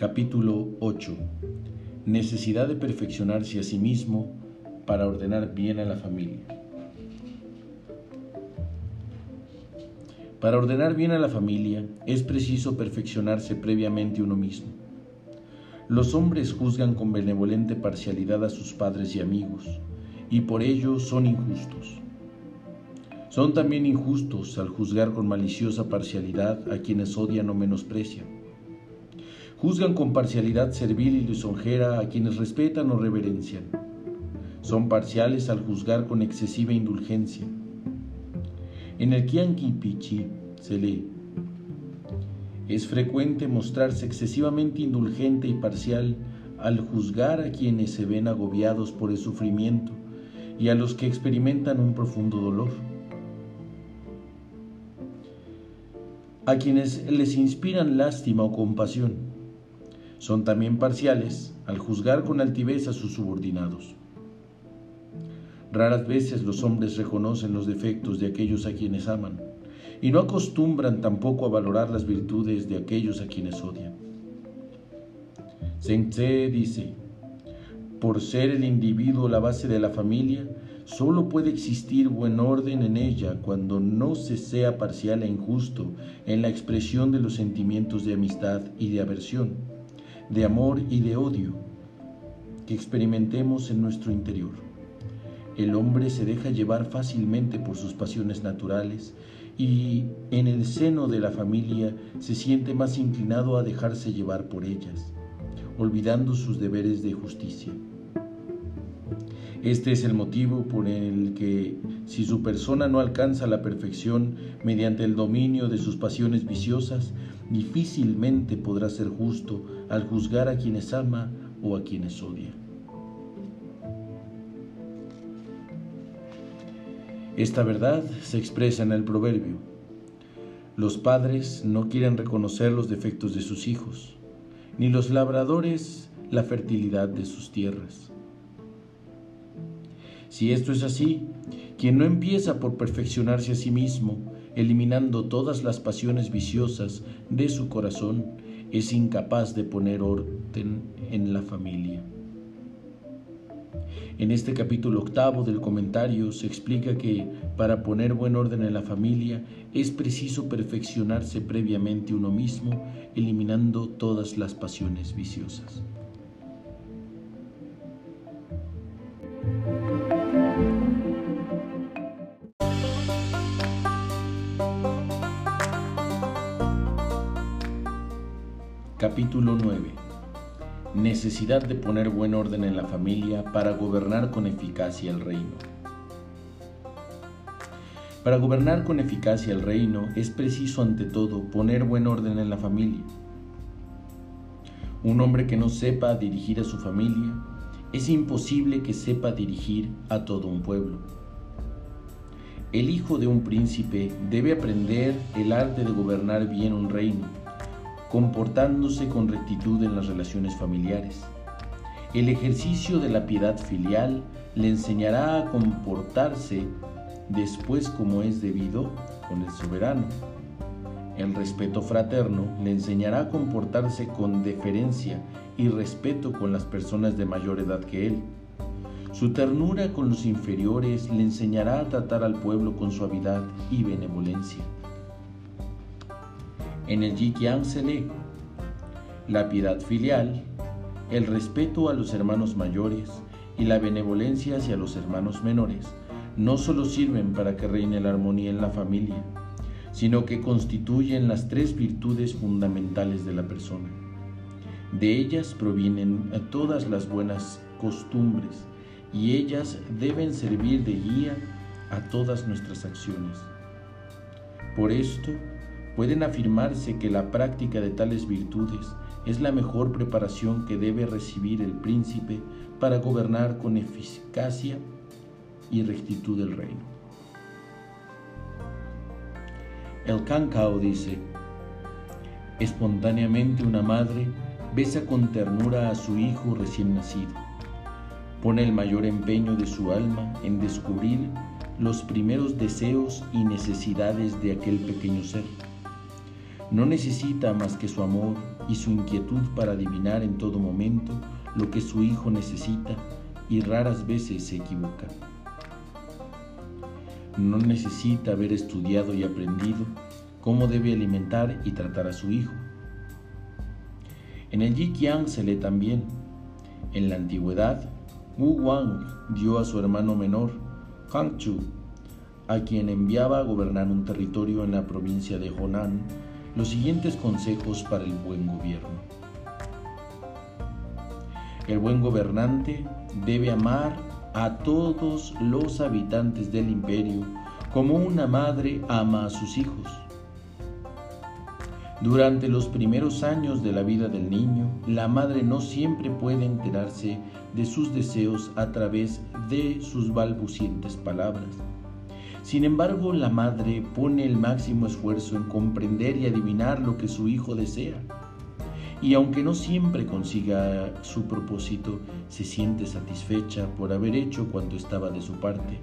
Capítulo 8. Necesidad de perfeccionarse a sí mismo para ordenar bien a la familia. Para ordenar bien a la familia es preciso perfeccionarse previamente uno mismo. Los hombres juzgan con benevolente parcialidad a sus padres y amigos, y por ello son injustos. Son también injustos al juzgar con maliciosa parcialidad a quienes odian o menosprecian. Juzgan con parcialidad servil y lisonjera a quienes respetan o reverencian. Son parciales al juzgar con excesiva indulgencia en el Kianki Pichi se lee, es frecuente mostrarse excesivamente indulgente y parcial al juzgar a quienes se ven agobiados por el sufrimiento y a los que experimentan un profundo dolor. A quienes les inspiran lástima o compasión. Son también parciales al juzgar con altivez a sus subordinados. Raras veces los hombres reconocen los defectos de aquellos a quienes aman y no acostumbran tampoco a valorar las virtudes de aquellos a quienes odian. Tse dice, por ser el individuo la base de la familia, solo puede existir buen orden en ella cuando no se sea parcial e injusto en la expresión de los sentimientos de amistad y de aversión, de amor y de odio que experimentemos en nuestro interior. El hombre se deja llevar fácilmente por sus pasiones naturales y en el seno de la familia se siente más inclinado a dejarse llevar por ellas, olvidando sus deberes de justicia. Este es el motivo por el que, si su persona no alcanza la perfección mediante el dominio de sus pasiones viciosas, difícilmente podrá ser justo al juzgar a quienes ama o a quienes odia. Esta verdad se expresa en el proverbio. Los padres no quieren reconocer los defectos de sus hijos, ni los labradores la fertilidad de sus tierras. Si esto es así, quien no empieza por perfeccionarse a sí mismo, eliminando todas las pasiones viciosas de su corazón, es incapaz de poner orden en la familia. En este capítulo octavo del comentario se explica que para poner buen orden en la familia es preciso perfeccionarse previamente uno mismo, eliminando todas las pasiones viciosas. Capítulo 9 necesidad de poner buen orden en la familia para gobernar con eficacia el reino. Para gobernar con eficacia el reino es preciso ante todo poner buen orden en la familia. Un hombre que no sepa dirigir a su familia, es imposible que sepa dirigir a todo un pueblo. El hijo de un príncipe debe aprender el arte de gobernar bien un reino comportándose con rectitud en las relaciones familiares. El ejercicio de la piedad filial le enseñará a comportarse después como es debido con el soberano. El respeto fraterno le enseñará a comportarse con deferencia y respeto con las personas de mayor edad que él. Su ternura con los inferiores le enseñará a tratar al pueblo con suavidad y benevolencia. En el Yikiang se lee la piedad filial, el respeto a los hermanos mayores y la benevolencia hacia los hermanos menores no solo sirven para que reine la armonía en la familia, sino que constituyen las tres virtudes fundamentales de la persona. De ellas provienen todas las buenas costumbres y ellas deben servir de guía a todas nuestras acciones. Por esto, pueden afirmarse que la práctica de tales virtudes es la mejor preparación que debe recibir el príncipe para gobernar con eficacia y rectitud el reino. El Cancao dice, espontáneamente una madre besa con ternura a su hijo recién nacido, pone el mayor empeño de su alma en descubrir los primeros deseos y necesidades de aquel pequeño ser No necesita más que su amor y su inquietud para adivinar en todo momento lo que su hijo necesita y raras veces se equivoca. No necesita haber estudiado y aprendido cómo debe alimentar y tratar a su hijo. En el Yikiang se lee también, en la antigüedad, Wu Wang dio a su hermano menor, Hang Chu, a quien enviaba a gobernar un territorio en la provincia de Honan, los siguientes consejos para el buen gobierno. El buen gobernante debe amar a todos los habitantes del imperio como una madre ama a sus hijos. Durante los primeros años de la vida del niño, la madre no siempre puede enterarse de sus deseos a través de sus balbucientes palabras. Sin embargo, la madre pone el máximo esfuerzo en comprender y adivinar lo que su hijo desea. Y aunque no siempre consiga su propósito, se siente satisfecha por haber hecho cuanto estaba de su parte.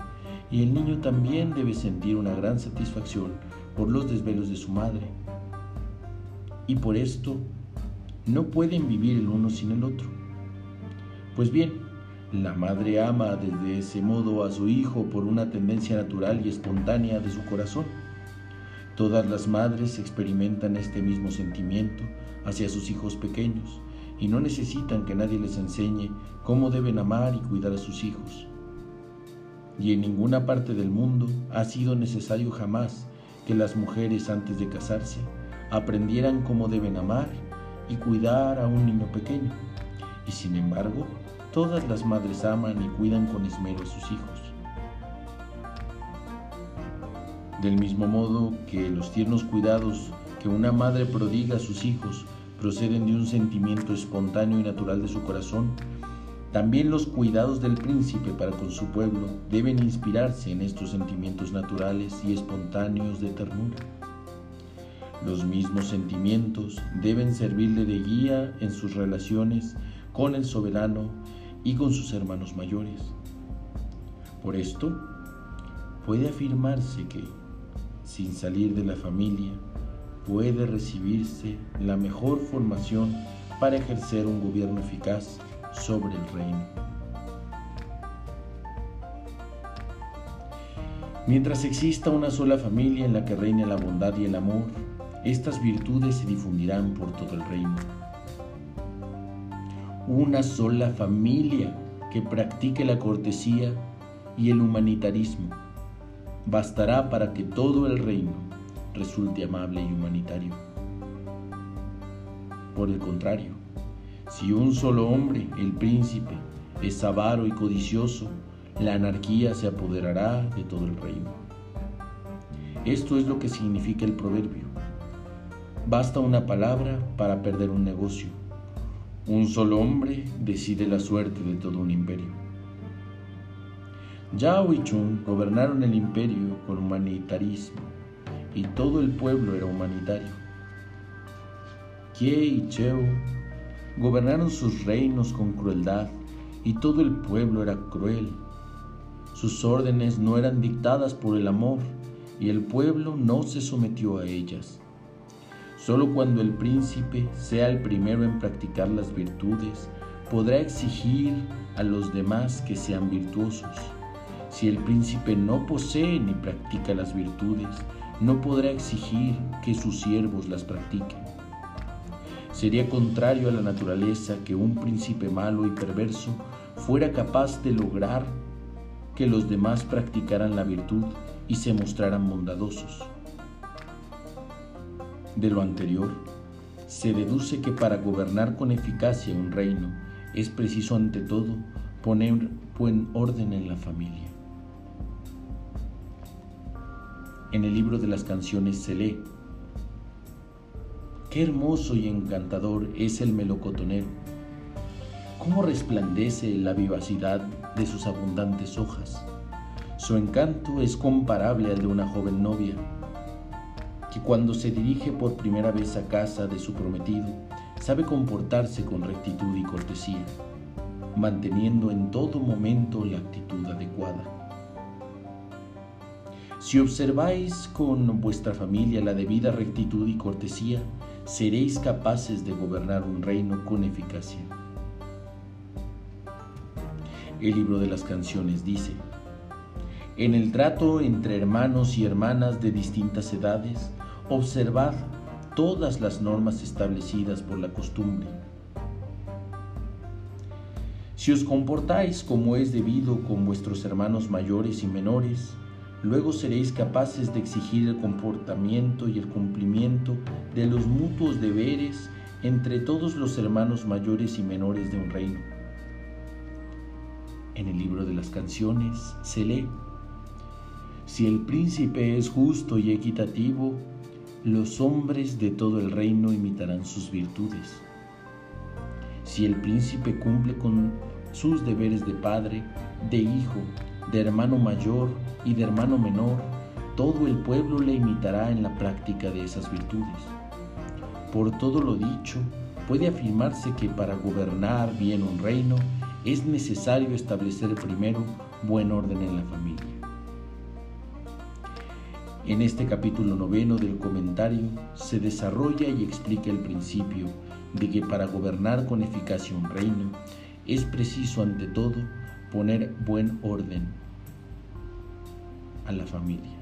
Y el niño también debe sentir una gran satisfacción por los desvelos de su madre y por esto no pueden vivir el uno sin el otro. Pues bien, la madre ama desde ese modo a su hijo por una tendencia natural y espontánea de su corazón. Todas las madres experimentan este mismo sentimiento hacia sus hijos pequeños y no necesitan que nadie les enseñe cómo deben amar y cuidar a sus hijos. Y en ninguna parte del mundo ha sido necesario jamás que las mujeres antes de casarse aprendieran cómo deben amar y cuidar a un niño pequeño. Y sin embargo, todas las madres aman y cuidan con esmero a sus hijos. Del mismo modo que los tiernos cuidados que una madre prodiga a sus hijos proceden de un sentimiento espontáneo y natural de su corazón, también los cuidados del príncipe para con su pueblo deben inspirarse en estos sentimientos naturales y espontáneos de ternura. Los mismos sentimientos deben servirle de guía en sus relaciones con el soberano y con sus hermanos mayores. Por esto, puede afirmarse que, sin salir de la familia, puede recibirse la mejor formación para ejercer un gobierno eficaz sobre el reino. Mientras exista una sola familia en la que reine la bondad y el amor, estas virtudes se difundirán por todo el reino. Una sola familia que practique la cortesía y el humanitarismo bastará para que todo el reino resulte amable y humanitario. Por el contrario, si un solo hombre, el príncipe, es avaro y codicioso, la anarquía se apoderará de todo el reino. Esto es lo que significa el proverbio. Basta una palabra para perder un negocio. Un solo hombre decide la suerte de todo un imperio. Yao y Chung gobernaron el imperio con humanitarismo y todo el pueblo era humanitario. Kie y Cheo gobernaron sus reinos con crueldad y todo el pueblo era cruel. Sus órdenes no eran dictadas por el amor y el pueblo no se sometió a ellas. Solo cuando el príncipe sea el primero en practicar las virtudes, podrá exigir a los demás que sean virtuosos. Si el príncipe no posee ni practica las virtudes, no podrá exigir que sus siervos las practiquen. Sería contrario a la naturaleza que un príncipe malo y perverso fuera capaz de lograr que los demás practicaran la virtud y se mostraran bondadosos. De lo anterior, se deduce que para gobernar con eficacia un reino es preciso ante todo poner buen orden en la familia. En el libro de las canciones se lee, Qué hermoso y encantador es el melocotonero, cómo resplandece la vivacidad de sus abundantes hojas. Su encanto es comparable al de una joven novia que cuando se dirige por primera vez a casa de su prometido, sabe comportarse con rectitud y cortesía, manteniendo en todo momento la actitud adecuada. Si observáis con vuestra familia la debida rectitud y cortesía, seréis capaces de gobernar un reino con eficacia. El libro de las canciones dice, en el trato entre hermanos y hermanas de distintas edades, observad todas las normas establecidas por la costumbre. Si os comportáis como es debido con vuestros hermanos mayores y menores, luego seréis capaces de exigir el comportamiento y el cumplimiento de los mutuos deberes entre todos los hermanos mayores y menores de un reino. En el libro de las canciones se lee, si el príncipe es justo y equitativo, los hombres de todo el reino imitarán sus virtudes. Si el príncipe cumple con sus deberes de padre, de hijo, de hermano mayor y de hermano menor, todo el pueblo le imitará en la práctica de esas virtudes. Por todo lo dicho, puede afirmarse que para gobernar bien un reino es necesario establecer primero buen orden en la familia. En este capítulo noveno del comentario se desarrolla y explica el principio de que para gobernar con eficacia un reino es preciso ante todo poner buen orden a la familia.